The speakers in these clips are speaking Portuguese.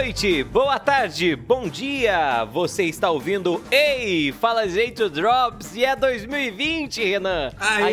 Boa noite, boa tarde, bom dia! Você está ouvindo Ei, Fala Jeito Drops e é 2020, Renan! Aê! A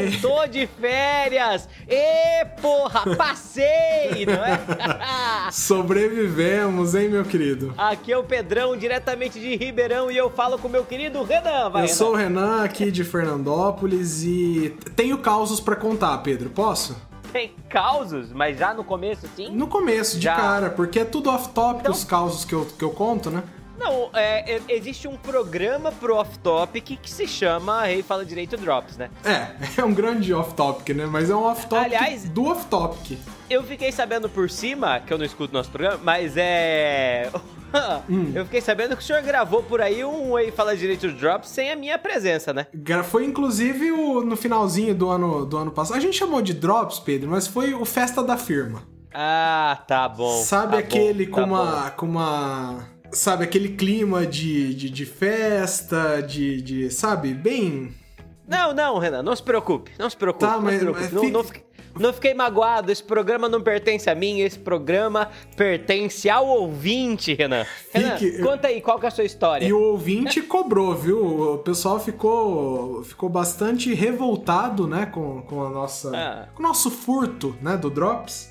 gente voltou de férias! E porra, passei, não é? Sobrevivemos, hein, meu querido? Aqui é o Pedrão, diretamente de Ribeirão, e eu falo com o meu querido Renan, vai, Eu Renan. sou o Renan, aqui de Fernandópolis, e tenho causos pra contar, Pedro. Posso? Tem causos, mas já no começo, sim? No começo, de Já. cara, porque é tudo off-topic Então- os causos que eu, que eu conto, né? Não, é, existe um programa pro off-topic que se chama Rei Fala Direito Drops, né? É, é um grande off-topic, né? Mas é um off-topic do off-topic. Eu fiquei sabendo por cima, que eu não escuto nosso programa, mas é. Hum. Eu fiquei sabendo que o senhor gravou por aí um Ei Fala Direito Drops sem a minha presença, né? Foi inclusive o, no finalzinho do ano, do ano passado. A gente chamou de Drops, Pedro, mas foi o Festa da Firma. Ah, tá bom. Sabe tá aquele bom, com tá uma. com uma. Sabe, aquele clima de, de, de festa, de, de. Sabe, bem. bom. Não, não, Renan, não se preocupe. Não se preocupe. Tá, não mas- se preocupe. mas não, fica- não fiquei, não fiquei magoado. Esse programa não pertence a mim, esse programa pertence ao ouvinte, Renan. Renan, Fique- conta aí, qual que é a sua história? E o ouvinte cobrou, viu? O pessoal ficou, ficou bastante revoltado, né, com, com a nossa. Ah. com o nosso furto, né, do Drops.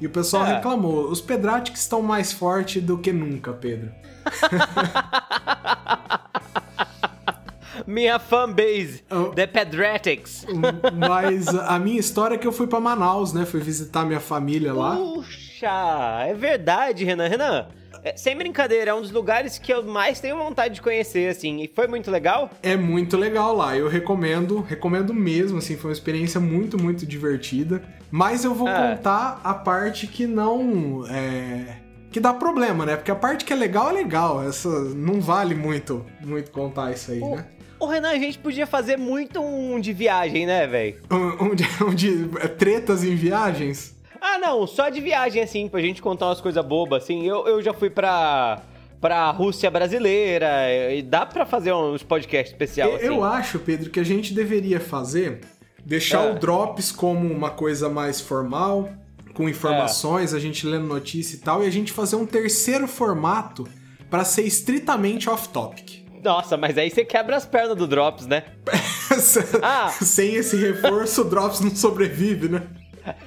E o pessoal Ah. reclamou. Os Pedratics estão mais fortes do que nunca, Pedro. Minha fanbase, Oh. The Pedratics. Mas a minha história é que eu fui pra Manaus, né? Fui visitar minha família lá. Puxa, é verdade, Renan. Renan, é, sem brincadeira, é um dos lugares que eu mais tenho vontade de conhecer, assim. E foi muito legal? É muito legal lá, eu recomendo, recomendo mesmo, assim, foi uma experiência muito, muito divertida. Mas eu vou Ah. contar a parte que não é que dá problema, né? Porque a parte que é legal é legal, essa não vale muito, muito contar isso aí, né? Ô, Renan, a gente podia fazer muito um de viagem, né, velho? Um, um de, um de tretas em viagens. Ah, não, só de viagem, assim, pra gente contar umas coisas bobas, assim. Eu, eu já fui pra, pra Rússia brasileira, e dá pra fazer uns podcasts especial, Eu, assim. eu acho, Pedro, que a gente deveria fazer deixar Ah. o Drops como uma coisa mais formal, com informações, a gente lendo notícia e tal, e a gente fazer um terceiro formato pra ser estritamente off-topic. Nossa, mas aí você quebra as pernas do Drops, né? Ah. Sem esse reforço, o Drops não sobrevive, né?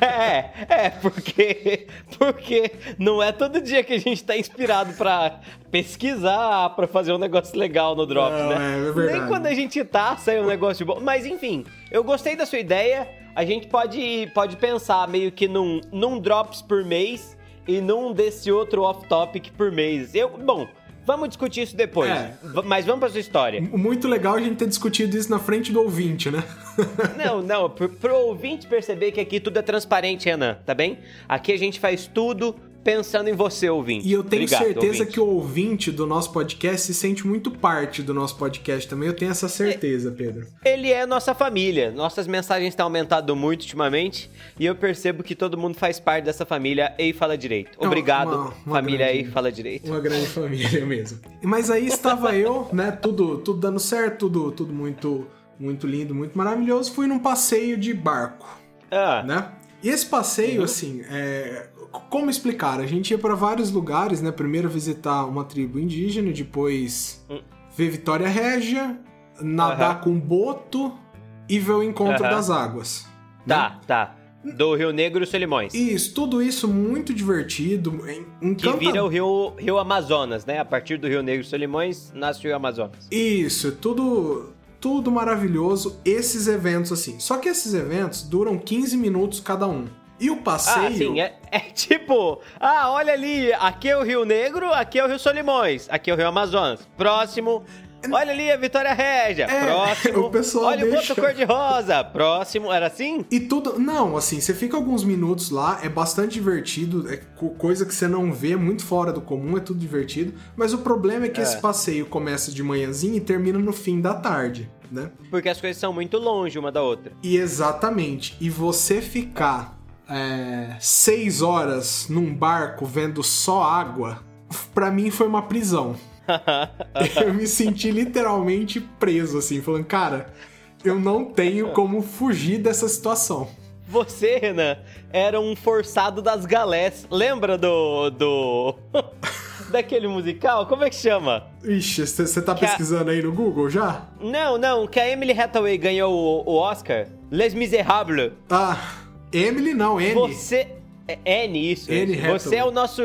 É, é, porque, porque não é todo dia que a gente tá inspirado pra pesquisar, pra fazer um negócio legal no Drops, Não, né? é, é verdade. Nem quando a gente tá, sai um negócio bom. Mas enfim, eu gostei da sua ideia. A gente pode, pode pensar meio que num, num Drops por mês e num desse outro off-topic por mês. Eu, bom, vamos discutir isso depois. É. Mas vamos pra sua história. Muito legal a gente ter discutido isso na frente do ouvinte, né? Não, não, pro, pro ouvinte perceber que aqui tudo é transparente, Renan, tá bem? Aqui a gente faz tudo pensando em você, ouvinte. E eu tenho Obrigado, certeza ouvinte. que o ouvinte do nosso podcast se sente muito parte do nosso podcast também. Eu tenho essa certeza, Pedro. Ele é nossa família. Nossas mensagens têm aumentado muito ultimamente e eu percebo que todo mundo faz parte dessa família Ei Fala Direito. Obrigado, uma- uma família grande- Ei Fala Direito. Uma grande família mesmo. Mas aí estava eu, né? Tudo, tudo dando certo, tudo, tudo muito, muito lindo, muito maravilhoso. Fui num passeio de barco, Ah, né? E esse passeio, assim, é... como explicar? A gente ia para vários lugares, né? Primeiro visitar uma tribo indígena, depois Hum. ver Vitória Régia, nadar Aham. com boto e ver o encontro das águas. né? tá, tá. Do Rio Negro e Solimões. Isso, tudo isso muito divertido, en- Que encanta- vira o Rio, Rio Amazonas, né? A partir do Rio Negro e Solimões, nasce o Rio Amazonas. Isso, tudo tudo maravilhoso esses eventos assim. Só que esses eventos duram 15 minutos cada um. E o passeio Ah, sim, é, é tipo, ah, olha ali, aqui é o Rio Negro, aqui é o Rio Solimões, aqui é o Rio Amazonas. Próximo, olha ali a Vitória Régia. É, Próximo, o pessoal olha o deixa- boto cor-de-rosa. Próximo, era assim? E tudo. Não, assim, você fica alguns minutos lá, é bastante divertido, é co- coisa que você não vê, muito fora do comum, é tudo divertido. Mas o problema é que É. esse passeio começa de manhãzinha e termina no fim da tarde, né? Porque as coisas são muito longe uma da outra. E exatamente. E você ficar é, seis horas num barco vendo só água, pra mim foi uma prisão. eu me senti literalmente preso, assim, falando, cara, eu não tenho como fugir dessa situação. Você, Renan, era um forçado das galés. Lembra do. do. daquele musical? Como é que chama? Ixi, você tá Que a- pesquisando aí no Google já? Não, não, que a Emily Hathaway ganhou o, o Oscar. Les Miserables. Ah, Emily não, N. Você. É N, isso. Isso. Hathaway. Você é o nosso.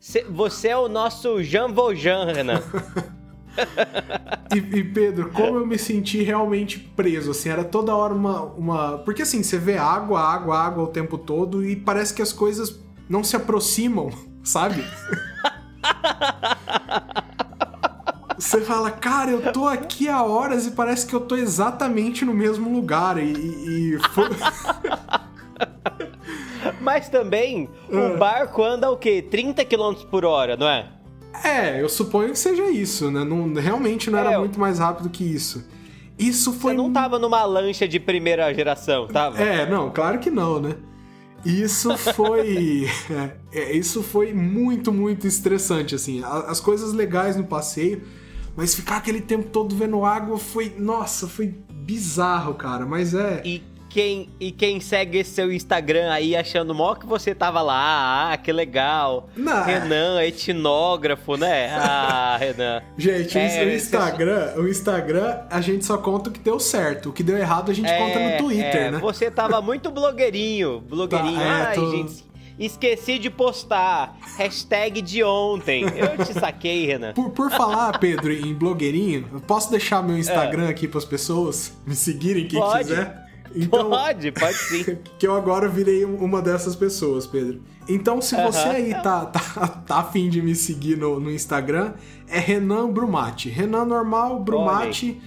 Cê- Você é o nosso Jean Valjean, Renan. E, e, Pedro, como eu me senti realmente preso, assim, era toda hora uma, uma. Porque assim, você vê água, água, água o tempo todo e parece que as coisas não se aproximam, sabe? Você fala, cara, eu tô aqui há horas e parece que eu tô exatamente no mesmo lugar. E, e- e foi- Mas também, o Ah. barco anda o quê? 30 km por hora, não é? É, eu suponho que seja isso, né? Não, realmente não era É, muito mais rápido que isso. Isso foi. Você não tava numa lancha de primeira geração, tava? É, não, claro que não, né? Isso foi. é, é, isso foi muito, muito estressante, assim. As coisas legais no passeio, mas ficar aquele tempo todo vendo água foi. Nossa, foi bizarro, cara. Mas é. E quem, e quem segue esse seu Instagram aí achando mó que você tava lá, ah, que legal. Não. Renan, etnógrafo, né? Ah, Renan. Gente, o- É, o Instagram, o Instagram, a gente só conta o que deu certo. O que deu errado, a gente conta no Twitter, é, né? Você tava muito blogueirinho, blogueirinho. Tá, é, Ai, tô- gente, esqueci de postar. Hashtag de ontem. Eu te saquei, Renan. Por, por falar, Pedro, em blogueirinho, eu posso deixar meu Instagram aqui para as pessoas me seguirem, quem É. Pode. quiser? Então, Pode, pode sim. que eu agora virei um- uma dessas pessoas, Pedro. Então, se você Aham. aí tá, tá, tá afim de me seguir no, no Instagram, é Renan Brumati. Renan normal, Brumati,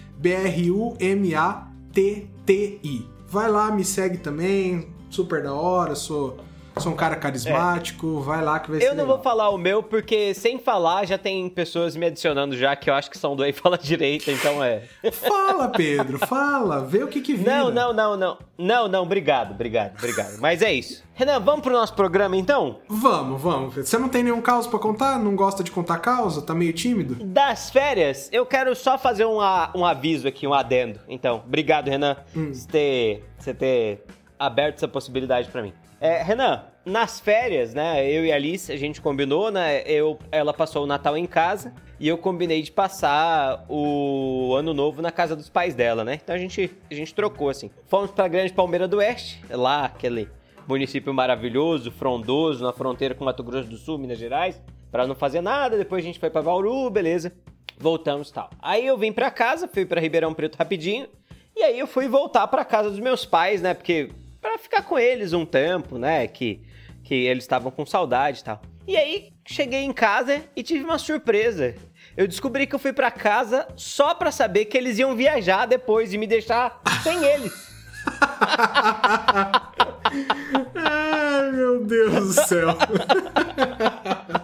B-R-U-M-A-T-T-I. Vai lá, me segue também, super da hora, sou, sou um cara carismático, vai lá que vai ser Eu não legal. vou falar o meu, porque sem falar já tem pessoas me adicionando já, que eu acho que são do Aí Fala Direita, então é. Fala, Pedro, fala, vê o que que vira. Não, não, não, não. Não, não, obrigado, obrigado, obrigado. Mas é isso. Renan, vamos pro nosso programa então? Vamos, vamos. Você não tem nenhum caos pra contar? Não gosta de contar causa? Tá meio tímido? Das férias, eu quero só fazer um, um aviso aqui, um adendo. Então, obrigado, Renan, você ter, você ter aberto essa possibilidade pra mim. É, Renan, nas férias, né, eu e a Alice, a gente combinou, né, eu, ela passou o Natal em casa e eu combinei de passar o Ano Novo na casa dos pais dela, né? Então a gente, a gente trocou, assim. Fomos pra Grande Palmeira do Oeste, lá, aquele município maravilhoso, frondoso, na fronteira com Mato Grosso do Sul, Minas Gerais, Pra não fazer nada. Depois a gente foi pra Bauru, beleza. Voltamos tal. Aí eu vim pra casa, fui pra Ribeirão Preto rapidinho. E aí eu fui voltar pra casa dos meus pais, né? Porque pra ficar com eles um tempo, né? Que, que eles estavam com saudade e tal. E aí cheguei em casa e tive uma surpresa. Eu descobri que eu fui pra casa só pra saber que eles iam viajar depois e me deixar sem eles. Ai, meu Deus do céu.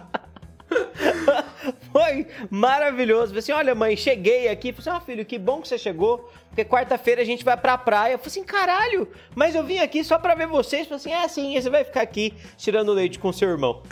Foi maravilhoso. Falei assim: olha, mãe, cheguei aqui. Falei assim: ah, filho, que bom que você chegou. Porque quarta-feira a gente vai pra praia. Eu falei assim: caralho, mas eu vim aqui só pra ver vocês. Falei assim: é sim, você vai ficar aqui tirando leite com seu irmão.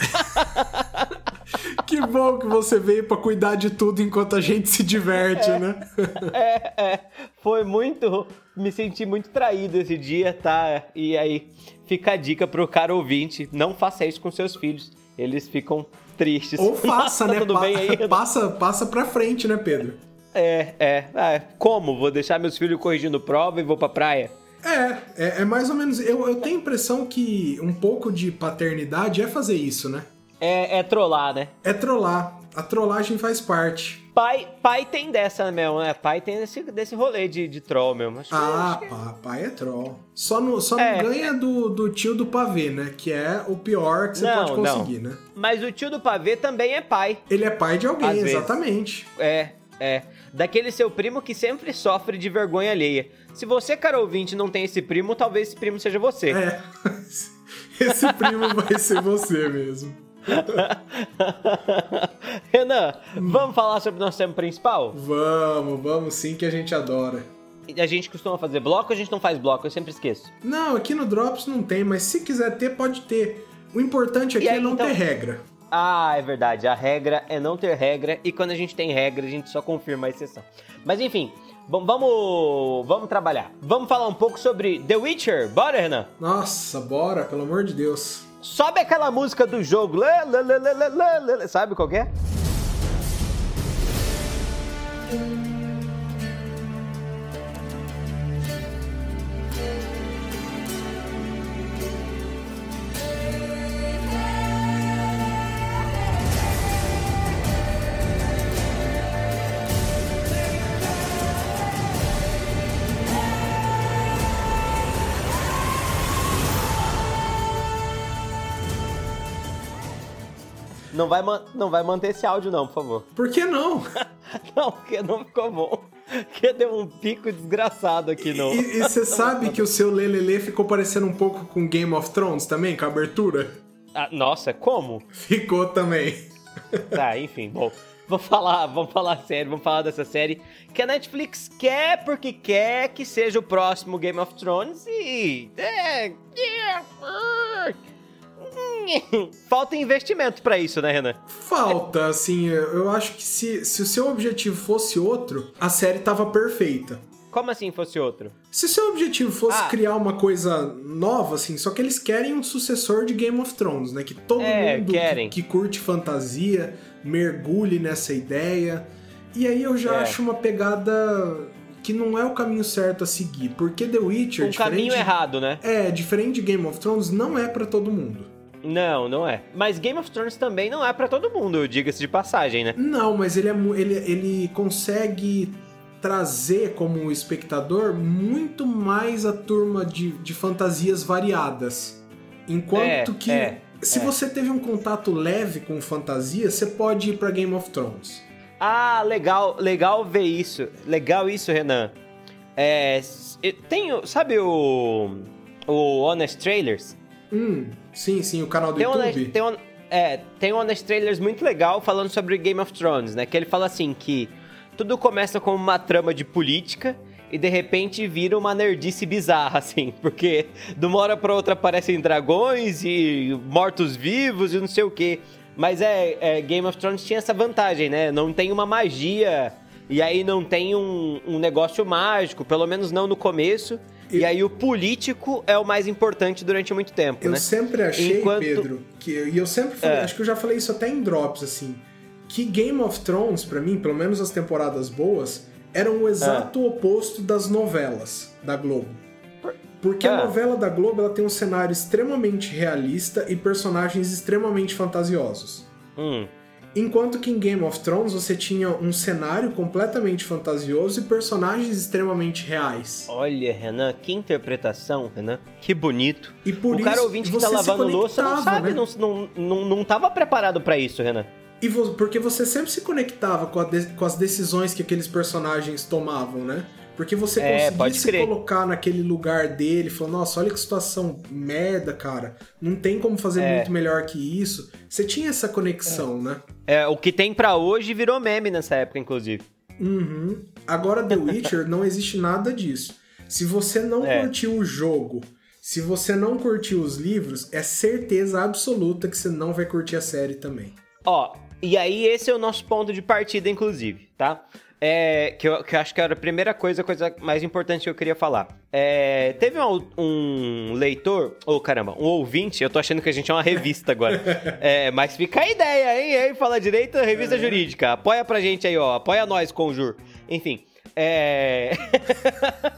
que bom que você veio pra cuidar de tudo enquanto a gente se diverte, né? é, é. Foi muito. Me senti muito traído esse dia, tá? E aí fica a dica pro cara ouvinte: não faça isso com seus filhos. Eles ficam tristes. Ou faça, Nossa, né? Tudo Pa- bem aí? passa, passa pra frente, né, Pedro? É, é, é. Como? Vou deixar meus filhos corrigindo prova e vou pra praia? É, é, é mais ou menos. Eu, eu tenho a impressão que um pouco de paternidade é fazer isso, né? É, é trollar, né? É trollar. A trollagem faz parte. Pai, pai tem dessa mesmo, né? Pai tem desse, desse rolê de, de troll mesmo. Acho Ah, que- pá, pai é troll. Só, no, só É, não ganha do, do tio do pavê, né? Que é o pior que você Não, pode não. conseguir, né? Mas o tio do pavê também é pai. Ele é pai de alguém, Às vezes. exatamente. É, é. Daquele seu primo que sempre sofre de vergonha alheia. Se você, cara ouvinte, não tem esse primo, talvez esse primo seja você. É. Esse primo vai ser você mesmo. Renan, vamos falar sobre o nosso tema principal? Vamos, vamos sim que a gente adora. A gente costuma fazer bloco ou a gente não faz bloco? Eu sempre esqueço. Não, aqui no Drops não tem, mas se quiser ter, pode ter. O importante aqui aí, é não então? ter regra. Ah, é verdade. A regra é não ter regra e quando a gente tem regra, a gente só confirma a exceção. Mas enfim, Bom, vamos, vamos trabalhar. Vamos falar um pouco sobre The Witcher. Bora, Renan? Nossa, bora, pelo amor de Deus. Sobe aquela música do jogo. Lê, lê, lê, Sabe qual é? Não vai, não vai manter esse áudio, não, por favor. Por que não? não, porque não ficou bom. Porque deu um pico desgraçado aqui, não. E você sabe que o seu Lelele ficou parecendo um pouco com Game of Thrones também, com a abertura? Ah, nossa, como? Ficou também. Tá, enfim, bom. Vamos falar, vamos falar sério, vamos falar dessa série que a Netflix quer porque quer que seja o próximo Game of Thrones e. É, é, Falta investimento para isso, né, Renan? Falta, assim, eu acho que se, se o seu objetivo fosse outro, a série tava perfeita. Como assim fosse outro? Se o seu objetivo fosse ah. criar uma coisa nova, assim, só que eles querem um sucessor de Game of Thrones, né? Que todo é, mundo que, que, curte fantasia mergulhe nessa ideia. E aí eu já é. acho uma pegada que não é o caminho certo a seguir, porque The Witcher... Um caminho errado, né? É, diferente de Game of Thrones, não é para todo mundo. Não, não é. Mas Game of Thrones também não é para todo mundo, diga-se de passagem, né? Não, mas ele, é, ele, ele consegue trazer como espectador muito mais a turma de, de fantasias variadas. Enquanto é, que é, se é. você teve um contato leve com fantasia, você pode ir para Game of Thrones. Ah, legal, legal ver isso. Legal isso, Renan. É, tem, sabe o o Honest Trailers? Hum, sim, sim, o canal do tem YouTube. Tem um, é, tem um Honest Trailers muito legal falando sobre Game of Thrones, né? Que ele fala assim que tudo começa como uma trama de política e de repente vira uma nerdice bizarra, assim, porque de uma hora pra outra aparecem dragões e mortos-vivos e não sei o que. Mas é, é, Game of Thrones tinha essa vantagem, né? Não tem uma magia e aí não tem um, um negócio mágico, pelo menos não no começo. E aí o político é o mais importante durante muito tempo, eu né? sempre achei, Enquanto... Pedro, que e eu sempre falei, é. acho que eu já falei isso até em drops assim, que Game of Thrones para mim, pelo menos as temporadas boas, eram o exato é. oposto das novelas da Globo. Porque é. a novela da Globo ela tem um cenário extremamente realista e personagens extremamente fantasiosos. Hum. Enquanto que em Game of Thrones você tinha um cenário completamente fantasioso e personagens extremamente reais. Olha, Renan, que interpretação, Renan. Que bonito. E por o isso, cara ouvinte que tá lavando louça não sabe, né? não, não, não tava preparado para isso, Renan. E porque você sempre se conectava com, de, com as decisões que aqueles personagens tomavam, né? Porque você é, conseguia se colocar naquele lugar dele, falando, nossa, olha que situação merda, cara. Não tem como fazer é. muito melhor que isso. Você tinha essa conexão, é. né? É, o que tem para hoje virou meme nessa época, inclusive. Uhum. Agora, The Witcher, não existe nada disso. Se você não é. curtiu o jogo, se você não curtiu os livros, é certeza absoluta que você não vai curtir a série também. Ó, e aí esse é o nosso ponto de partida, inclusive, tá? É, que, eu, que eu acho que era a primeira coisa, a coisa mais importante que eu queria falar. É, teve um, um, leitor, ou oh, caramba, um ouvinte, eu tô achando que a gente é uma revista agora. é, mas fica a ideia, hein? Aí, fala direito, revista é. jurídica. Apoia pra gente aí, ó. Apoia nós, Conjur. Enfim. É.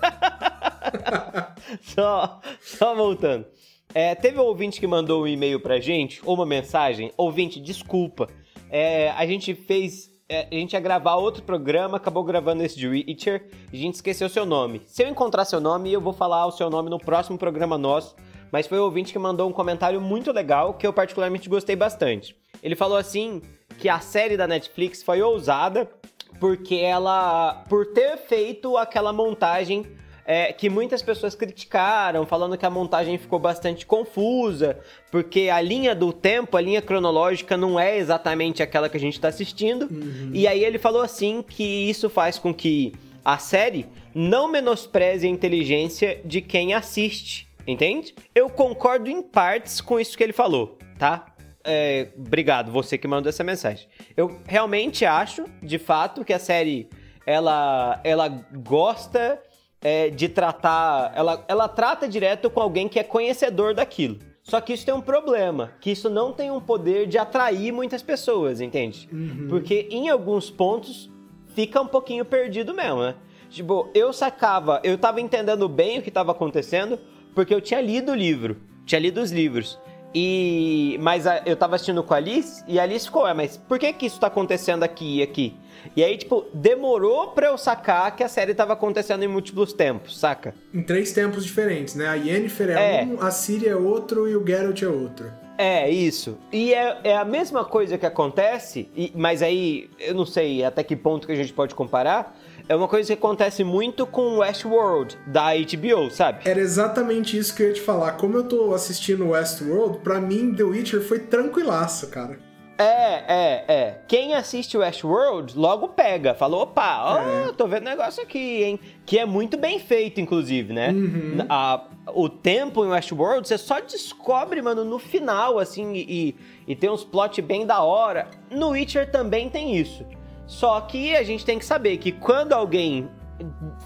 só, só voltando. É, teve um ouvinte que mandou um e-mail pra gente, ou uma mensagem. Ouvinte, desculpa. É, a gente fez a gente ia gravar outro programa, acabou gravando esse de Witcher, e a gente esqueceu seu nome. Se eu encontrar seu nome, eu vou falar o seu nome no próximo programa nosso, mas foi o ouvinte que mandou um comentário muito legal, que eu particularmente gostei bastante. Ele falou assim, que a série da Netflix foi ousada, porque ela, por ter feito aquela montagem é, que muitas pessoas criticaram, falando que a montagem ficou bastante confusa, porque a linha do tempo, a linha cronológica não é exatamente aquela que a gente está assistindo. Uhum. E aí ele falou assim que isso faz com que a série não menospreze a inteligência de quem assiste, entende? Eu concordo em partes com isso que ele falou, tá? é, obrigado, você que mandou essa mensagem. Eu realmente acho, de fato, que a série ela, ela gosta é, de tratar. Ela, ela trata direto com alguém que é conhecedor daquilo. Só que isso tem um problema, que isso não tem um poder de atrair muitas pessoas, entende? Uhum. Porque em alguns pontos fica um pouquinho perdido mesmo, né? Tipo, eu sacava, eu tava entendendo bem o que tava acontecendo, porque eu tinha lido o livro, tinha lido os livros. E mas a, eu tava assistindo com a Alice e a Alice ficou, é, mas por que que isso tá acontecendo aqui e aqui? E aí, tipo, demorou pra eu sacar que a série tava acontecendo em múltiplos tempos, saca? Em três tempos diferentes, né? A Yennefer é, É. um, a Ciri é outro e o Geralt é outro. É, isso. E é, é a mesma coisa que acontece, e- mas aí eu não sei até que ponto que a gente pode comparar. É uma coisa que acontece muito com Westworld, da HBO, sabe? Era exatamente isso que eu ia te falar. Como eu tô assistindo Westworld, pra mim The Witcher foi tranquilaço, cara. É, é, é. Quem assiste Westworld logo pega. Falou, opa, ó, É. tô vendo negócio aqui, hein? Que é muito bem feito, inclusive, né? Uhum. A- o tempo em Westworld, você só descobre, mano, no final, assim, e, e tem uns plot bem da hora. No Witcher também tem isso. Só que a gente tem que saber que quando alguém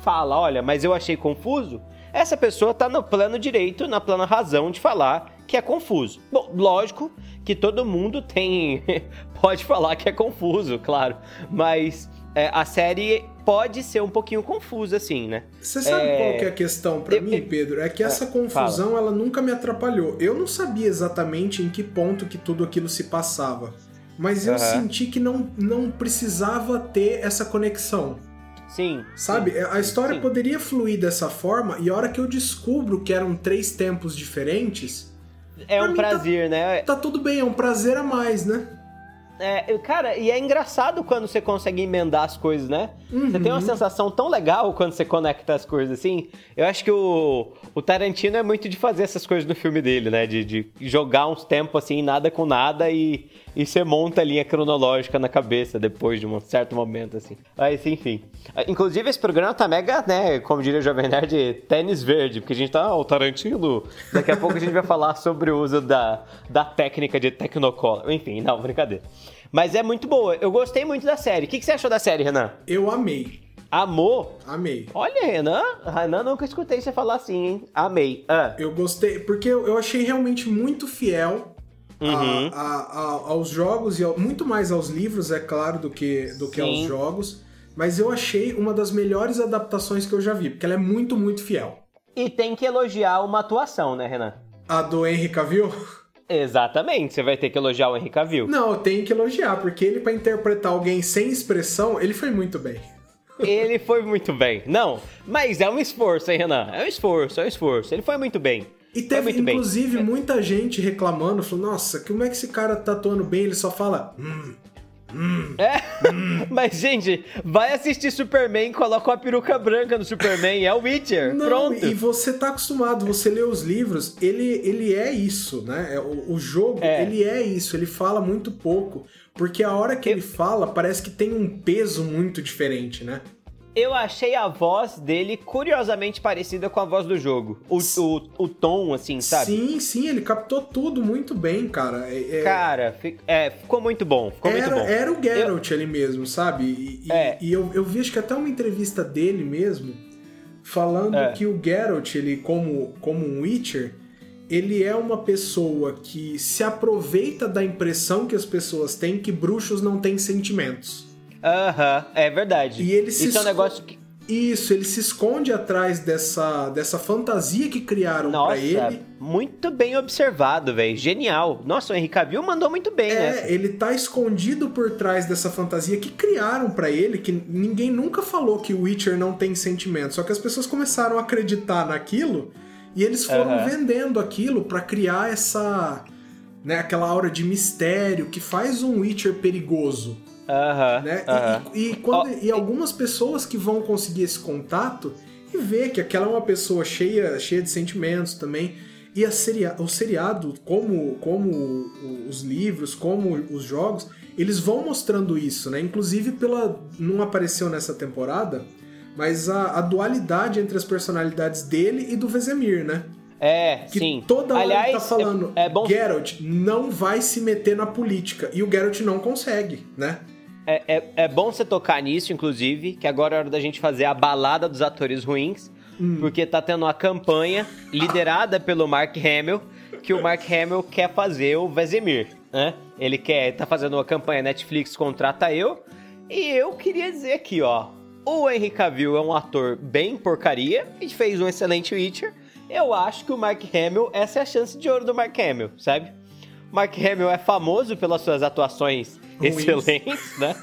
fala, olha, mas eu achei confuso, essa pessoa tá no plano direito, na plena razão de falar que é confuso. Bom, lógico que todo mundo tem. pode falar que é confuso, claro. Mas é, a série pode ser um pouquinho confusa, assim, né? Você sabe É. qual que é a questão pra Eu- mim, Pedro? É que essa É, confusão ela nunca me atrapalhou. Eu não sabia exatamente em que ponto que tudo aquilo se passava. Mas eu Aham. senti que não, não precisava ter essa conexão. Sim. Sabe? sim, a história sim. poderia fluir dessa forma, e a hora que eu descubro que eram três tempos diferentes, É um tá- prazer, né? tá tudo bem, é um prazer a mais, né? É, cara, e é engraçado quando você consegue emendar as coisas, né? Você Uhum. tem uma sensação tão legal quando você conecta as coisas assim. Eu acho que o, o Tarantino é muito de fazer essas coisas no filme dele, né? De, de jogar uns tempos assim, nada com nada e, e você monta a linha cronológica na cabeça depois de um certo momento, assim. Mas enfim. Inclusive, esse programa tá mega, né? Como diria o Jovem Nerd, tênis verde, porque a gente tá. Ó, o Tarantino. Daqui a pouco a gente vai falar sobre o uso da, da técnica de Technicolor. Enfim, não, brincadeira. Mas é muito boa. Eu gostei muito da série. O que, que você achou da série, Renan? Eu amei, Amor? amei. Olha, Renan. Renan, nunca escutei você falar assim, hein? Amei. Ah, Eu gostei, porque eu achei realmente muito fiel Uhum. a- a- aos jogos, e ao- muito mais aos livros, é claro, do que, do que aos jogos. Mas eu achei uma das melhores adaptações que eu já vi, porque ela é muito, muito fiel. e tem que elogiar uma atuação, né, Renan? A do Henry Cavill? Exatamente. Você vai ter que elogiar o Henry Cavill. Não, tenho que elogiar, porque ele, pra interpretar alguém sem expressão, ele foi muito bem. Ele foi muito bem. Não, mas é um esforço, hein, Renan? É um esforço, é um esforço. Ele foi muito bem. E teve, muito bem. inclusive, muita gente reclamando, falou, nossa, como é que esse cara tá atuando bem? Ele só fala, hum, É, mas, gente, vai assistir Superman, coloca uma peruca branca no Superman, é o Witcher. Não, Pronto. e você tá acostumado, você lê os livros, ele, ele é isso, né? É, O, o jogo, É. ele é isso, ele fala muito pouco. Porque a hora que Eu- ele fala, parece que tem um peso muito diferente, né? Eu achei a voz dele curiosamente parecida com a voz do jogo. O, o, o tom, assim, sabe? Sim, sim, ele captou tudo muito bem, cara. É- é- Cara, é, ficou muito bom. Ficou muito era, bom. era o Geralt ali mesmo, sabe? E, e- É. e eu, eu vi acho que até uma entrevista dele mesmo, falando É. que o Geralt, ele como, como um Witcher, ele é uma pessoa que se aproveita da impressão que as pessoas têm que bruxos não têm sentimentos. Aham, é verdade. E ele se Isso é um negócio que. Isso, ele se esconde atrás dessa, dessa fantasia que criaram pra Nossa, ele. muito bem observado, velho. Genial. Nossa, o Henry Cavill mandou muito bem, né? É, ele tá escondido por trás dessa fantasia que criaram pra ele, que ninguém nunca falou que o Witcher não tem sentimento, só que as pessoas começaram a acreditar naquilo e eles foram Aham. vendendo aquilo pra criar essa, né, aquela aura de mistério que faz um Witcher perigoso, Aham. né? E- aham. E, e quando- Ó, e algumas pessoas que vão conseguir esse contato e ver que aquela é uma pessoa cheia, cheia de sentimentos também. E a seria, o seriado, como, como os livros, como os jogos, eles vão mostrando isso, né? Inclusive pela. Não apareceu nessa temporada, mas a, a dualidade entre as personalidades dele e do Vesemir, né? É, que sim. toda hora Aliás, ele tá falando, é, é bom Geralt não vai se meter na política. E o Geralt não consegue, né? É, é, é, bom você tocar nisso, inclusive, que agora é hora da gente fazer a balada dos atores ruins, hum. porque tá tendo uma campanha liderada pelo Mark Hamill, que o Mark Hamill quer fazer o Vesemir, né? Ele quer, tá fazendo uma campanha Netflix contrata eu, e eu queria dizer aqui, ó, o Henry Cavill é um ator bem porcaria e fez um excelente Witcher. Eu acho que o Mark Hamill, essa é a chance de ouro do Mark Hamill, sabe? Mark Hamill é famoso pelas suas atuações. Excelentes, né?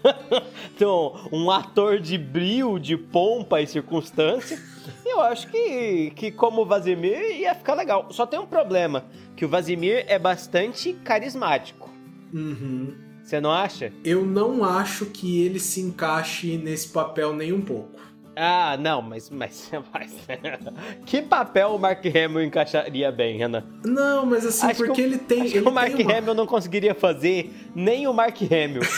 então, um ator de brilho, de pompa e circunstância. Eu acho que, que como o Vazimir ia ficar legal. Só tem um problema, que o Vazimir é bastante carismático. Uhum. Você não acha? Eu não acho que ele se encaixe nesse papel nem um pouco. Ah, não, mas, mas, mas que papel o Mark Hamill encaixaria bem, Renan? Não, mas assim, acho porque o, ele tem. Acho ele que o Mark uma... Hamill não conseguiria fazer nem o Mark Hamill.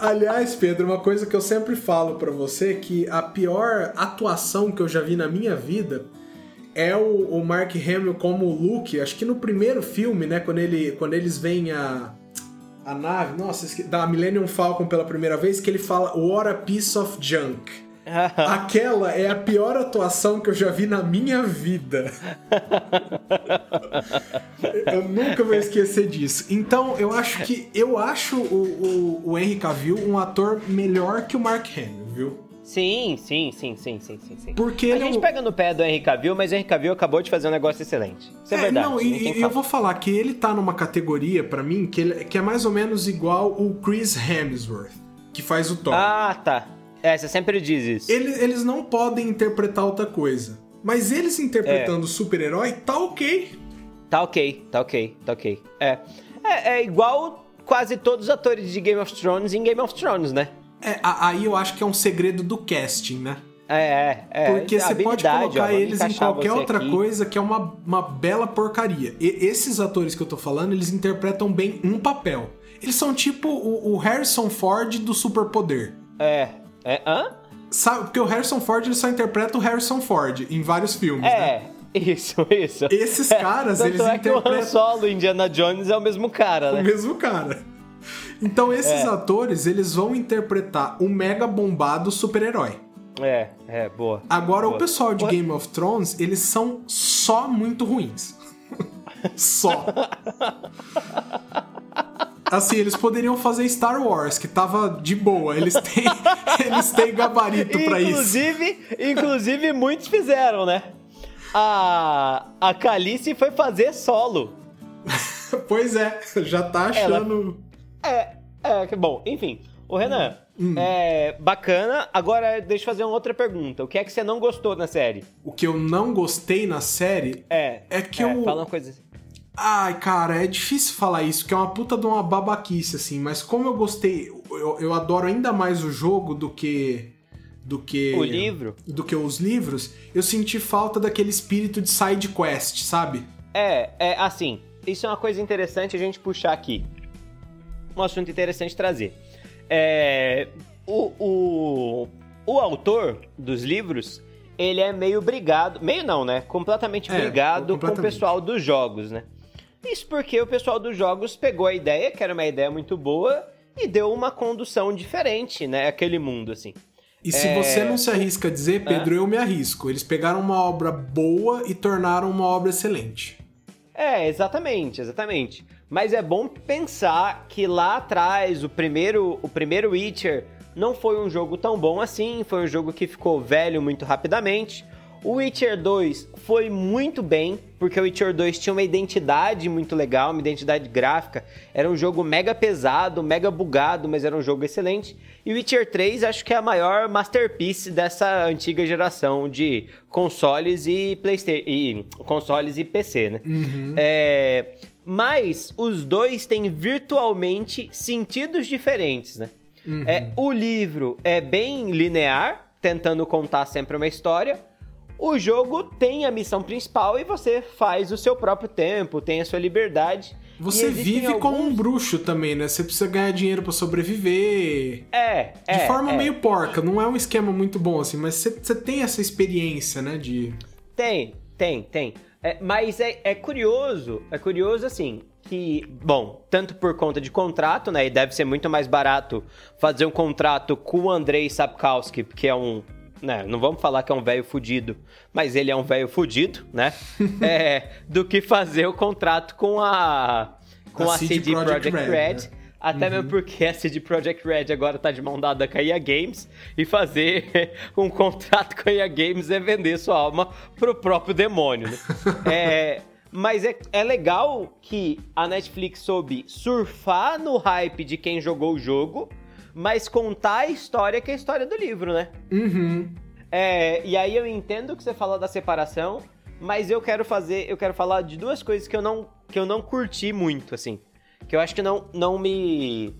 Aliás, Pedro, uma coisa que eu sempre falo para você que a pior atuação que eu já vi na minha vida é o, o Mark Hamill como o Luke. Acho que no primeiro filme, né, quando ele quando eles vêm a a nave, nossa, da Millennium Falcon pela primeira vez, que ele fala What a piece of junk. Aquela é a pior atuação que eu já vi na minha vida. eu nunca vou esquecer disso. Então, eu acho que eu acho o, o, o Henry Cavill um ator melhor que o Mark Hamill, viu? Sim, sim, sim, sim, sim, sim, sim. Porque a gente é pega no pé do Henry Cavill, mas o Henry Cavill acabou de fazer um negócio excelente. Isso é, é verdade. Não, e, eu vou falar que ele tá numa categoria, para mim, que, ele, que é mais ou menos igual o Chris Hemsworth, que faz o Thor. Ah, tá. É, você sempre diz isso. Ele, eles não podem interpretar outra coisa. Mas eles interpretando é. super-herói, tá ok. Tá ok, tá ok, tá ok. É. é. É igual quase todos os atores de Game of Thrones em Game of Thrones, né? É, aí eu acho que é um segredo do casting, né? É, é. é. Porque você pode colocar ó, eles em qualquer outra aqui. coisa que é uma, uma bela porcaria. E esses atores que eu tô falando, eles interpretam bem um papel. Eles são tipo o, o Harrison Ford do superpoder. É. É. Hã? Sabe, porque o Harrison Ford ele só interpreta o Harrison Ford em vários filmes, é. né? Isso, isso. Esses caras, é, eles é interpretam. Que o Han Solo Indiana Jones é o mesmo cara, né? O mesmo cara. Então esses é. atores, eles vão interpretar o mega bombado super-herói. É, é, boa. Agora, boa. o pessoal de Game of Thrones, eles são só muito ruins. só. Assim, eles poderiam fazer Star Wars, que tava de boa. Eles têm, eles têm gabarito para isso. Inclusive, inclusive, muitos fizeram, né? A, a Calice foi fazer solo. pois é, já tá achando. É, é, bom, enfim. O Renan, hum. é bacana. Agora, deixa eu fazer uma outra pergunta. O que é que você não gostou na série? O que eu não gostei na série é, é que é, eu. Fala uma coisa assim. Ai, cara, é difícil falar isso, que é uma puta de uma babaquice, assim, mas como eu gostei, eu, eu adoro ainda mais o jogo do que. do que. O livro? Do que os livros, eu senti falta daquele espírito de side quest, sabe? É, é assim, isso é uma coisa interessante a gente puxar aqui. Um assunto interessante trazer. É, o, o, o autor dos livros, ele é meio brigado, meio não, né? Completamente é, brigado completamente. com o pessoal dos jogos, né? Isso porque o pessoal dos jogos pegou a ideia, que era uma ideia muito boa, e deu uma condução diferente, né? Aquele mundo, assim. E se é... você não se arrisca a dizer, Pedro, eu me arrisco. Eles pegaram uma obra boa e tornaram uma obra excelente. É, exatamente, exatamente. Mas é bom pensar que lá atrás, o primeiro, o primeiro Witcher não foi um jogo tão bom assim, foi um jogo que ficou velho muito rapidamente. O Witcher 2 foi muito bem, porque o Witcher 2 tinha uma identidade muito legal, uma identidade gráfica. Era um jogo mega pesado, mega bugado, mas era um jogo excelente. E o Witcher 3 acho que é a maior masterpiece dessa antiga geração de consoles e PlayStation e consoles e PC, né? Uhum. É, mas os dois têm virtualmente sentidos diferentes, né? Uhum. É, o livro é bem linear, tentando contar sempre uma história. O jogo tem a missão principal e você faz o seu próprio tempo, tem a sua liberdade. Você vive alguns... como um bruxo também, né? Você precisa ganhar dinheiro para sobreviver. É, é. De forma é. meio porca, não é um esquema muito bom assim, mas você, você tem essa experiência, né? De. Tem, tem, tem. É, mas é, é curioso, é curioso assim, que, bom, tanto por conta de contrato, né? E deve ser muito mais barato fazer um contrato com o Andrei Sapkowski, que é um. Né, não vamos falar que é um velho fudido, mas ele é um velho fudido, né? é, do que fazer o contrato com a com a, a CD Projekt Red. Red né? Até uhum. mesmo porque a CD Projekt Red agora tá de mão dada com a EA Games e fazer um contrato com a EA Games é vender sua alma pro próprio demônio, né? é, mas é, é legal que a Netflix soube surfar no hype de quem jogou o jogo, mas contar a história que é a história do livro, né? Uhum. É, e aí eu entendo que você falou da separação, mas eu quero fazer, eu quero falar de duas coisas que eu não, que eu não curti muito, assim. Que eu acho que não, não me.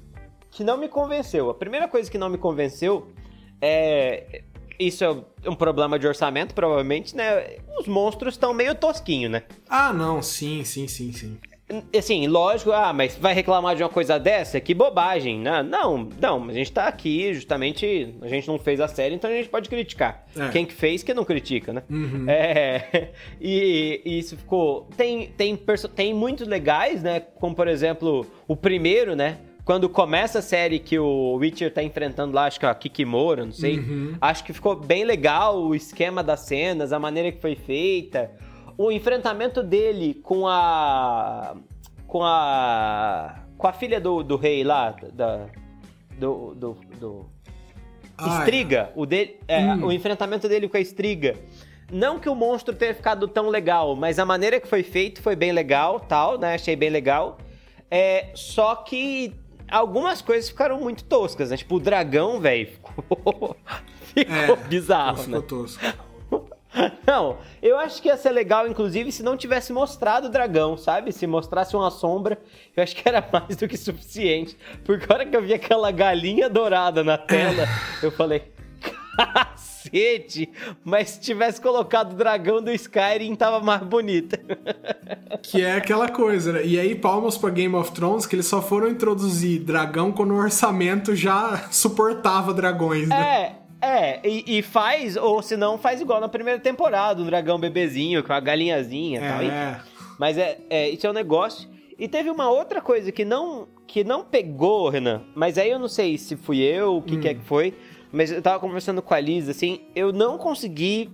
que não me convenceu. A primeira coisa que não me convenceu é isso é um problema de orçamento, provavelmente, né? Os monstros estão meio tosquinho, né? Ah, não, sim, sim, sim, sim. Assim, lógico, ah, mas vai reclamar de uma coisa dessa? Que bobagem, né? Não, não, a gente tá aqui justamente, a gente não fez a série, então a gente pode criticar. É. Quem que fez, que não critica, né? Uhum. É, e, e, isso ficou... Tem, tem, tem muitos legais, né? Como, por exemplo, o primeiro, né? quando começa a série que o Witcher tá enfrentando lá, acho que é a Kikimora, não sei. Uhum. Acho que ficou bem legal o esquema das cenas, a maneira que foi feita. O enfrentamento dele com a. com a. com a filha do, do rei lá, da. do. do, do ah, Estriga. É. O, de, é, hum. o enfrentamento dele com a Estriga. Não que o monstro tenha ficado tão legal, mas a maneira que foi feito foi bem legal, tal, né? Achei bem legal. É, só que algumas coisas ficaram muito toscas, né? Tipo, o dragão, velho, ficou, ficou é, bizarro, ficou né? tosco. Não, eu acho que ia ser legal, inclusive, se não tivesse mostrado o dragão, sabe? Se mostrasse uma sombra, eu acho que era mais do que suficiente. Porque a hora que eu vi aquela galinha dourada na tela, eu falei, cacete! Mas se tivesse colocado o dragão do Skyrim, tava mais bonita. que é aquela coisa, né? E aí, palmas pra Game of Thrones, que eles só foram introduzir dragão quando o orçamento já suportava dragões, né? É. É, e, e, faz, ou se não, faz igual na primeira temporada, o dragão bebezinho, com a galinhazinha e é. tal. Mas é, é, isso é um negócio. E teve uma outra coisa que não, que não pegou, Renan, mas aí eu não sei se fui eu, o que hum. que é que foi, mas eu tava conversando com a Liz, assim, eu não consegui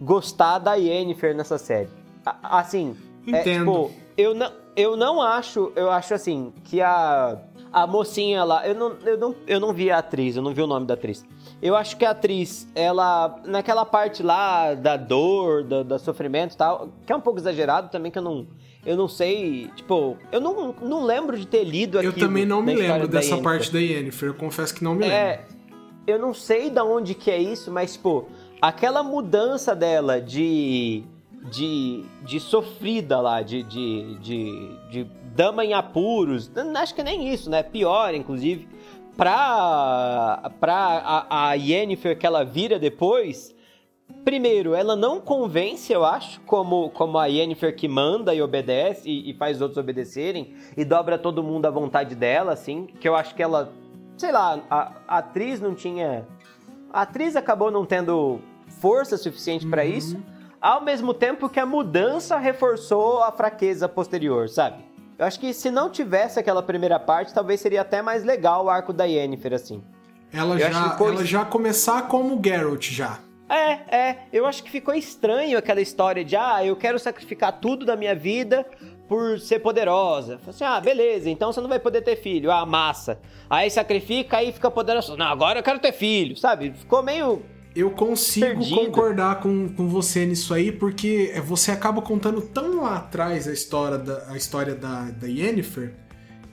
gostar da Yennefer nessa série. A, assim, Entendo. É, tipo, eu não, eu não acho, eu acho assim, que a, a mocinha lá, eu não, eu, não, eu não vi a atriz, eu não vi o nome da atriz. Eu acho que a atriz, ela, naquela parte lá da dor, da, da sofrimento e tal, que é um pouco exagerado também, que eu não, eu não sei, tipo, eu não, não lembro de ter lido aqui. Eu também não me lembro dessa parte da Yennefer, eu confesso que não me é, lembro eu não sei da onde que é isso, mas, pô, aquela mudança dela de. de. de sofrida lá, de. de. de, de dama em apuros, acho que nem isso, né? Pior, inclusive. Pra. pra a, a Yennefer que ela vira depois. Primeiro, ela não convence, eu acho, como, como a Yennefer que manda e obedece e, e faz os outros obedecerem e dobra todo mundo à vontade dela, assim. Que eu acho que ela sei lá, a, a atriz não tinha. A atriz acabou não tendo força suficiente para uhum. isso, ao mesmo tempo que a mudança reforçou a fraqueza posterior, sabe? Eu acho que se não tivesse aquela primeira parte, talvez seria até mais legal o arco da Yennefer, assim. Ela, já, ficou... ela já começar como Geralt, já. É, é. Eu acho que ficou estranho aquela história de, ah, eu quero sacrificar tudo da minha vida por ser poderosa. Assim, ah, beleza, então você não vai poder ter filho. Ah, massa. Aí sacrifica, aí fica poderoso. Não, agora eu quero ter filho, sabe? Ficou meio. Eu consigo concordar com, com você nisso aí, porque você acaba contando tão lá atrás a história da, a história da, da Yennefer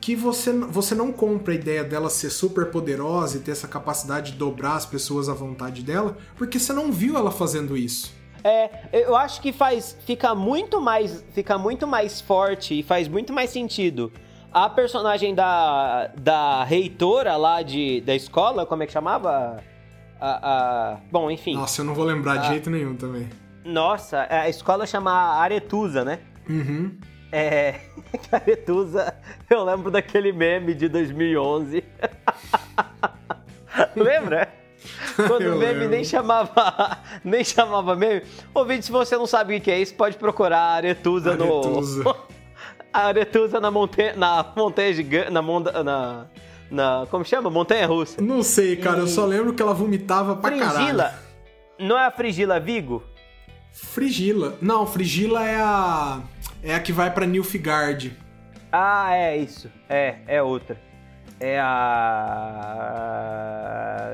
que você, você não compra a ideia dela ser super poderosa e ter essa capacidade de dobrar as pessoas à vontade dela, porque você não viu ela fazendo isso. É, eu acho que faz fica muito mais fica muito mais forte e faz muito mais sentido a personagem da, da reitora lá de, da escola, como é que chamava? A, a, bom, enfim. Nossa, eu não vou lembrar de jeito nenhum também. Nossa, a escola chama Aretusa, né? Uhum. É. Aretusa, eu lembro daquele meme de 2011. Lembra? Quando Eu o meme lembro. nem chamava, nem chamava meme. Ouvinte, se você não sabe o que é isso, pode procurar Aretusa, Aretusa. no. Aretusa na montanha. Na montanha gigante. Na, monda- na, na. Como chama? Montanha russa. Não sei, cara, eu só lembro que ela vomitava pra caralho. Frigila. Não é a Frigila Vigo? Frigila. Não, Frigila é a. É a que vai pra Nilfgaard. Ah, é isso. É, é outra. É a.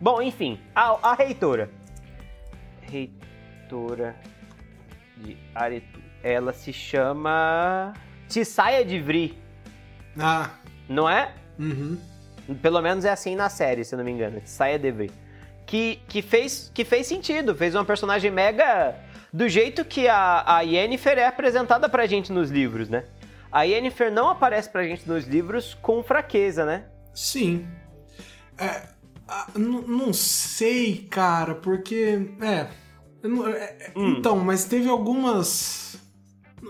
Bom, enfim, a, a reitora. Reitora de Aretu. Ela se chama. Tissaia de Vri, Ah, não é? Uhum. Pelo menos é assim na série, se não me engano. Tissaia de Vri. Que, que, fez, que fez sentido. Fez uma personagem mega. Do jeito que a, a Yennefer é apresentada pra gente nos livros, né? A Yennefer não aparece pra gente nos livros com fraqueza, né? Sim. É, n- não sei, cara, porque. É. é, é, Hum. Então, mas teve algumas.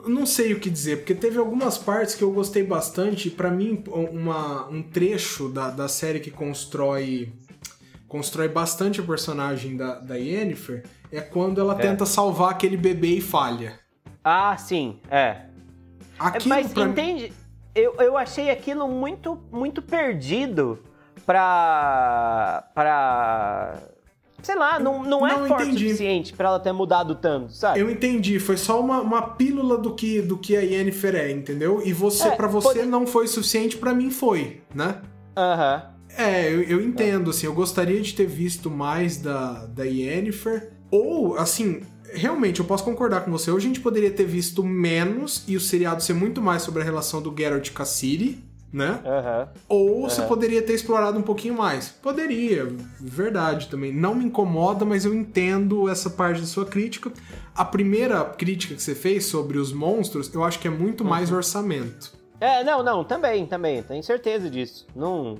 Não sei o que dizer, porque teve algumas partes que eu gostei bastante. Pra mim, uma, um trecho da, da série que constrói. Constrói bastante o personagem da, da Yennefer é quando ela É. tenta salvar aquele bebê e falha. Ah, sim, é. É, Aquilo Mas pra mim- entende? Eu, eu achei aquilo muito, muito perdido pra. pra. Sei lá, não, não é Não, forte o entendi. suficiente pra ela ter mudado tanto, sabe? Eu entendi, foi só uma, uma pílula do que, do que a Yennefer é, entendeu? E você, É, para você pode- não foi suficiente, pra mim foi, né? Aham. É, eu, eu entendo, assim, eu gostaria de ter visto mais da, da Yennefer. Ou, assim, realmente, eu posso concordar com você. Hoje a gente poderia ter visto menos e o seriado ser muito mais sobre a relação do Geralt com a Ciri, né? Aham. Ou você Aham. poderia ter explorado um pouquinho mais. Poderia, verdade também. Não me incomoda, mas eu entendo essa parte da sua crítica. A primeira crítica que você fez sobre os monstros, eu acho que é muito mais Uhum. orçamento. É, não, não, também, também, tenho certeza disso. Não,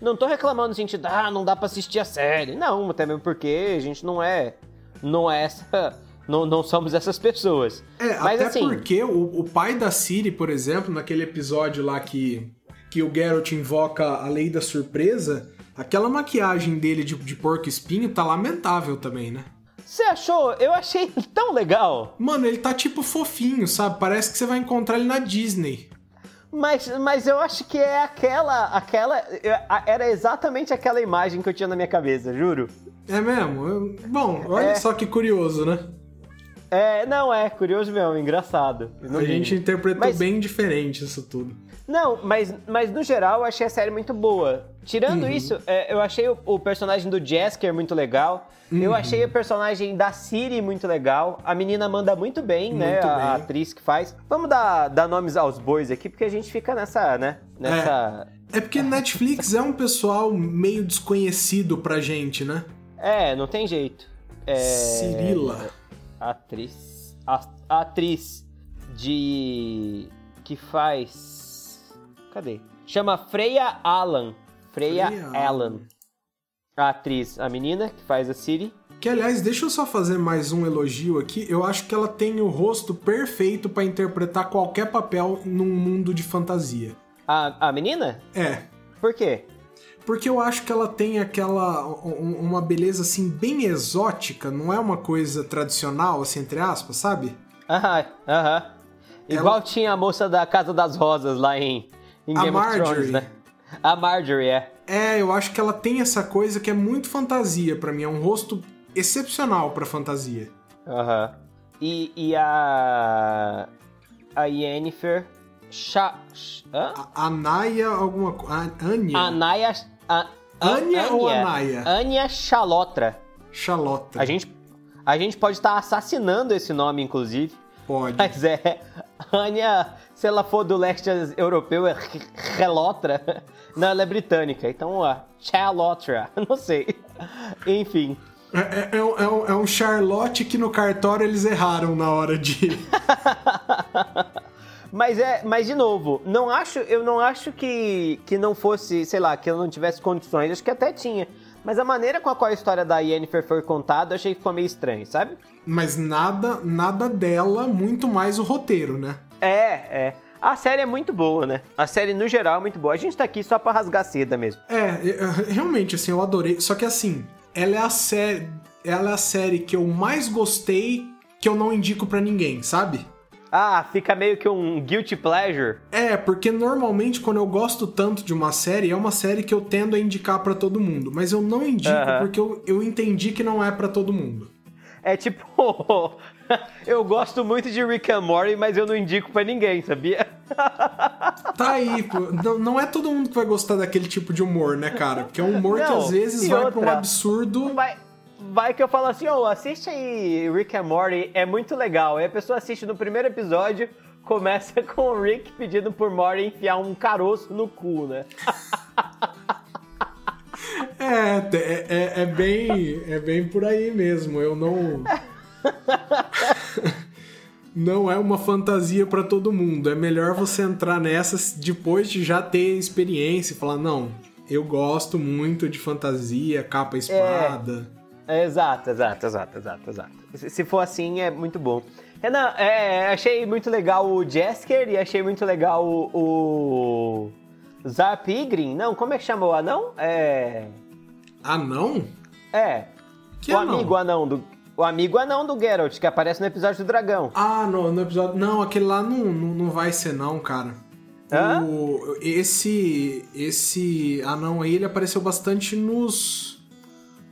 não tô reclamando no sentido, ah, não dá pra assistir a série. Não, até mesmo porque a gente não é, não é essa, não, não somos essas pessoas. É, Mas até assim- porque o, o pai da Ciri, por exemplo, naquele episódio lá que, que o Geralt invoca a lei da surpresa, aquela maquiagem dele de, de porco espinho tá lamentável também, né? Você achou? Eu achei tão legal. Mano, ele tá tipo fofinho, sabe? Parece que você vai encontrar ele na Disney. Mas, mas eu acho que é aquela, aquela, era exatamente aquela imagem que eu tinha na minha cabeça, juro. É mesmo? Bom, olha É. só que curioso, né? É, não, é curioso mesmo, engraçado. a gente interpretou Mas- bem diferente isso tudo. Não, mas, mas no geral eu achei a série muito boa. Tirando Uhum. isso, é, eu achei o, o personagem do Jasker muito legal. Eu Uhum. achei o personagem da Siri muito legal. A menina manda muito bem, né? Muito A, bem. a atriz que faz. Vamos dar, dar nomes aos bois aqui, porque a gente fica nessa, né? Nessa. É porque Netflix é um pessoal meio desconhecido pra gente, né? É, não tem jeito. É, Cirila. Atriz. A atriz de. que faz. Cadê? Chama Freya Allan. Freya, Freya Allan. A atriz, a menina que faz a Siri. Que, aliás, deixa eu só fazer mais um elogio aqui. Eu acho que ela tem o rosto perfeito pra interpretar qualquer papel num mundo de fantasia. A, a menina? É. Por quê? Porque eu acho que ela tem aquela. um- uma beleza assim bem exótica, não é uma coisa tradicional, assim, entre aspas, sabe? Aham, aham. Igual tinha a moça da Casa das Rosas lá em, em A Game of Thrones, Marjorie. né? A Marjorie, é. É, eu acho que ela tem essa coisa que é muito fantasia pra mim, é um rosto excepcional pra fantasia. Aham. E, e a. A Yennefer. Cha? A Anaya, alguma coisa. Anya. Anaya. A, Anya ou Anaya? Anya Chalotra. Charlotte. A gente, a gente pode estar assassinando esse nome, inclusive. Pode. Mas é. Anya, se ela for do leste europeu, é Relotra. Não, ela é britânica. Então, ó, Chalotra. Não sei. Enfim. É, é- é um, é um- é Charlotte que no cartório eles erraram na hora de. Mas é, mas de novo, não acho, eu não acho que, que não fosse, sei lá, que eu não tivesse condições, acho que até tinha. Mas a maneira com a qual a história da Yennefer foi contada, eu achei que ficou meio estranho, sabe? Mas nada, nada dela, muito mais o roteiro, né? É, é. A série é muito boa, né? A série, no geral, é muito boa. A gente tá aqui só pra rasgar seda mesmo. É, realmente, assim, eu adorei. Só que, assim, ela é a série. Ela é a série que eu mais gostei que eu não indico para ninguém, sabe? Ah, fica meio que um guilty pleasure. É, porque normalmente quando eu gosto tanto de uma série, é uma série que eu tendo a indicar para todo mundo. Mas eu não indico uh -huh. porque eu, eu entendi que não é para todo mundo. É tipo, eu gosto muito de Rick and Morty, mas eu não indico para ninguém, sabia? Tá aí, pô. Não, não, é todo mundo que vai gostar daquele tipo de humor, né, cara? Porque é um humor não, que às vezes vai outra, pra um absurdo. Vai, vai que eu falo assim, ô, oh, assiste aí Rick and Morty, é muito legal. Aí a pessoa assiste no primeiro episódio, começa com o Rick pedindo por Morty enfiar um caroço no cu, né? é, é, é, é, bem, é bem por aí mesmo. Eu não. Não é uma fantasia para todo mundo. É melhor você entrar nessa depois de já ter experiência e falar: não, eu gosto muito de fantasia, capa espada. É. Exato, exato, exato, exato, exato. Se for assim, é muito bom. Renan, é, achei muito legal o Jesker e achei muito legal o, o Zarp Igrin. Não, como é que chamou o anão? É... Anão? É. Que o anão? amigo anão do... O amigo anão do Geralt, que aparece no episódio do dragão. Ah, no, no episódio... Não, aquele lá não, não, não vai ser não, cara. Hã? O, esse, esse anão aí, ele apareceu bastante nos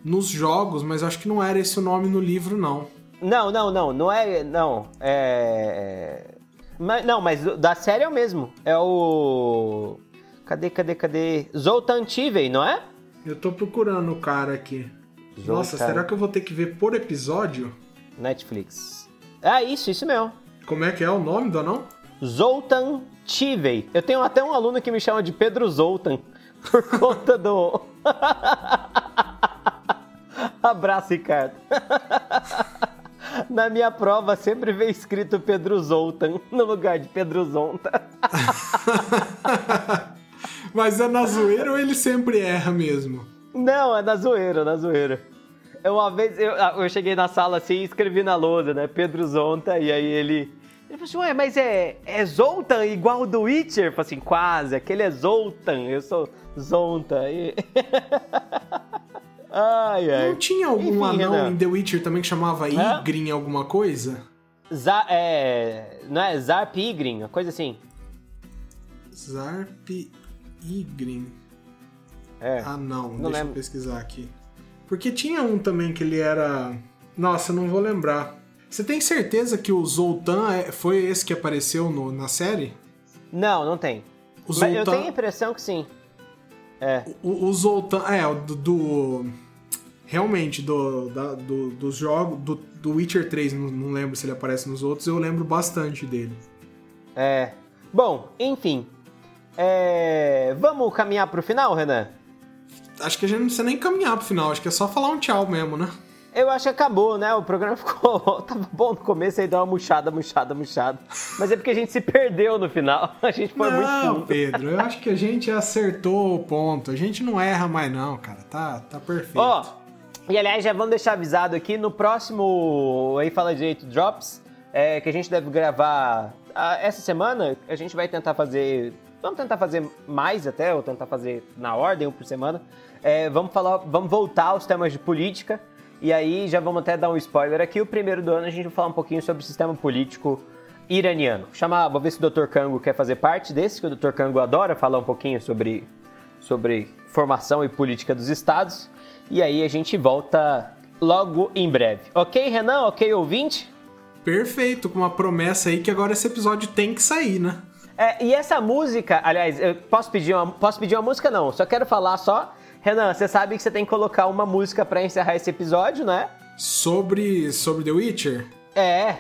nos jogos, mas acho que não era esse o nome no livro, não. Não, não, não, não é. Não. É. Mas, não, mas da série é o mesmo. É o. Cadê, cadê, cadê? Zoltan Tivey, não é? Eu tô procurando o cara aqui. Zoltan. Nossa, será que eu vou ter que ver por episódio? Netflix. Ah, isso, isso mesmo. Como é que é o nome do anão? Zoltan Tivey. Eu tenho até um aluno que me chama de Pedro Zoltan por conta do. Abraço, Ricardo. Na minha prova sempre vem escrito Pedro Zoltan no lugar de Pedro Zonta. Mas é na zoeira ou ele sempre erra mesmo? Não, é na zoeira, na zoeira. Eu, uma vez eu, ah, eu cheguei na sala assim e escrevi na lousa, né? Pedro Zonta, e aí ele. Ele falou assim, ué, mas é, é Zoltan igual do Witcher? Eu falei assim, quase, aquele é Zoltan, eu sou Zonta. E... Ai, ai. Não tinha algum Enfim, anão Renan. em The Witcher também que chamava Igrin alguma coisa? Za é, não é Zarp Igrin, uma coisa assim. Zarp Igrin. É. Ah, não. não deixa lembro. eu pesquisar aqui. Porque tinha um também que ele era... Nossa, não vou lembrar. Você tem certeza que o Zoltan é, foi esse que apareceu no, na série? Não, não tem. O Zoltan... Mas eu tenho a impressão que sim. É. O, o Zoltan. É, do. do realmente, do, da, do, dos jogos. Do, do Witcher 3, não, não lembro se ele aparece nos outros, eu lembro bastante dele. É. Bom, enfim. É... Vamos caminhar pro final, Renan? Acho que a gente não precisa nem caminhar pro final, acho que é só falar um tchau mesmo, né? Eu acho que acabou, né? O programa ficou. Tava bom no começo, aí deu uma murchada, murchada, murchada. Mas é porque a gente se perdeu no final. A gente foi não, muito fundo. Pedro, eu acho que a gente acertou o ponto. A gente não erra mais, não, cara. Tá, tá perfeito. Ó, e aliás, já vamos deixar avisado aqui no próximo Aí Fala Direito Drops, é, que a gente deve gravar essa semana. A gente vai tentar fazer. Vamos tentar fazer mais até, ou tentar fazer na ordem, um por semana. É, vamos falar, vamos voltar aos temas de política. E aí já vamos até dar um spoiler aqui. O primeiro do ano a gente vai falar um pouquinho sobre o sistema político iraniano. Chamar, vou ver se o Dr. Kango quer fazer parte desse, que o Dr. Kango adora falar um pouquinho sobre, sobre formação e política dos estados. E aí a gente volta logo em breve. Ok, Renan? Ok, ouvinte? Perfeito, com uma promessa aí que agora esse episódio tem que sair, né? É, e essa música, aliás, eu posso pedir uma, posso pedir uma música? Não, só quero falar só Renan, você sabe que você tem que colocar uma música para encerrar esse episódio, né? Sobre, sobre The Witcher? É.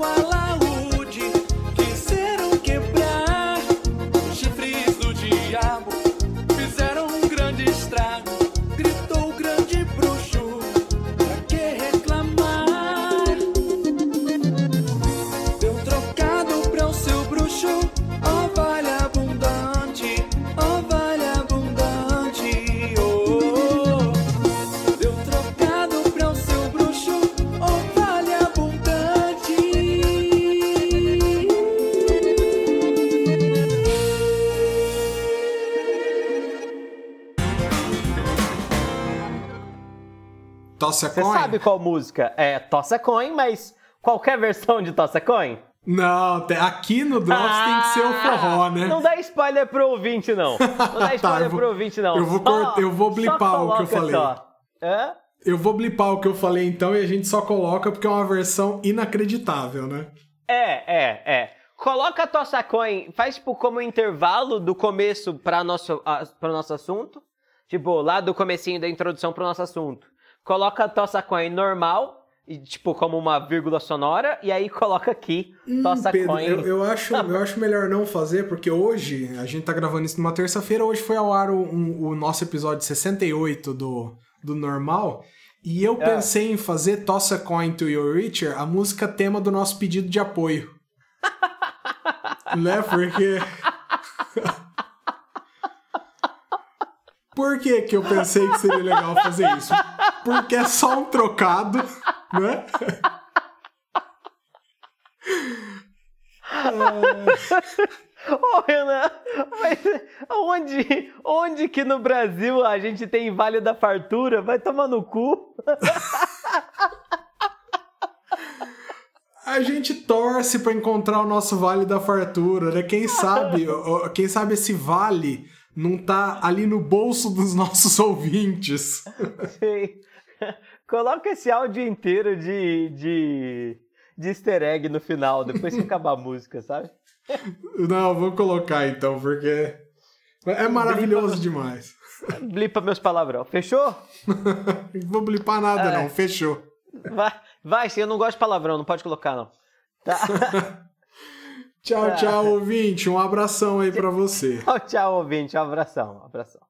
fizeram um Tossa Você Coin? sabe qual música? É Tossa Coin, mas qualquer versão de Tossa Coin? Não, aqui no Drops tem que ser o forró, né? Ah, Não dá spoiler pro ouvinte, não. Não dá spoiler eu vou- pro ouvinte, não. eu vou Só- eu vou blipar o que eu falei. Eu vou blipar o que eu falei então e a gente só coloca porque é uma versão inacreditável, né? É, é, é. Coloca a Tossa Coin, faz tipo como intervalo do começo para nosso, a- nosso assunto. Tipo, lá do comecinho da introdução pro nosso assunto. Coloca a Tossa Coin normal, e, tipo, como uma vírgula sonora, e aí coloca aqui Tossa Hum, Pedro, Coin. eu, eu acho, eu acho melhor não fazer, porque hoje, a gente tá gravando isso numa terça-feira, hoje foi ao ar o, um- o nosso episódio 68 do, do normal, e eu É. pensei em fazer Toss a Coin to Your Richer, a música tema do nosso pedido de apoio. né? Porque. Por que, que eu pensei que seria legal fazer isso? Porque é só um trocado, né? Ô, Renan, mas onde, onde que no Brasil a gente tem Vale da Fartura? Vai tomar no cu. A gente torce pra encontrar o nosso Vale da Fartura, né? Quem sabe, quem sabe esse vale não tá ali no bolso dos nossos ouvintes. Sei. Coloca esse áudio inteiro de, de, de easter egg no final, depois que acabar a música, sabe? Não, vou colocar então, porque é maravilhoso demais. Blipa meus palavrão. Fechou? Não vou blipar nada É. não, fechou. Vai, vai, sim, eu não gosto de palavrão, não pode colocar, não. Tá. Tchau, tchau, ouvinte. Um abração aí pra você. Tchau, tchau, ouvinte. Um abração, um abração.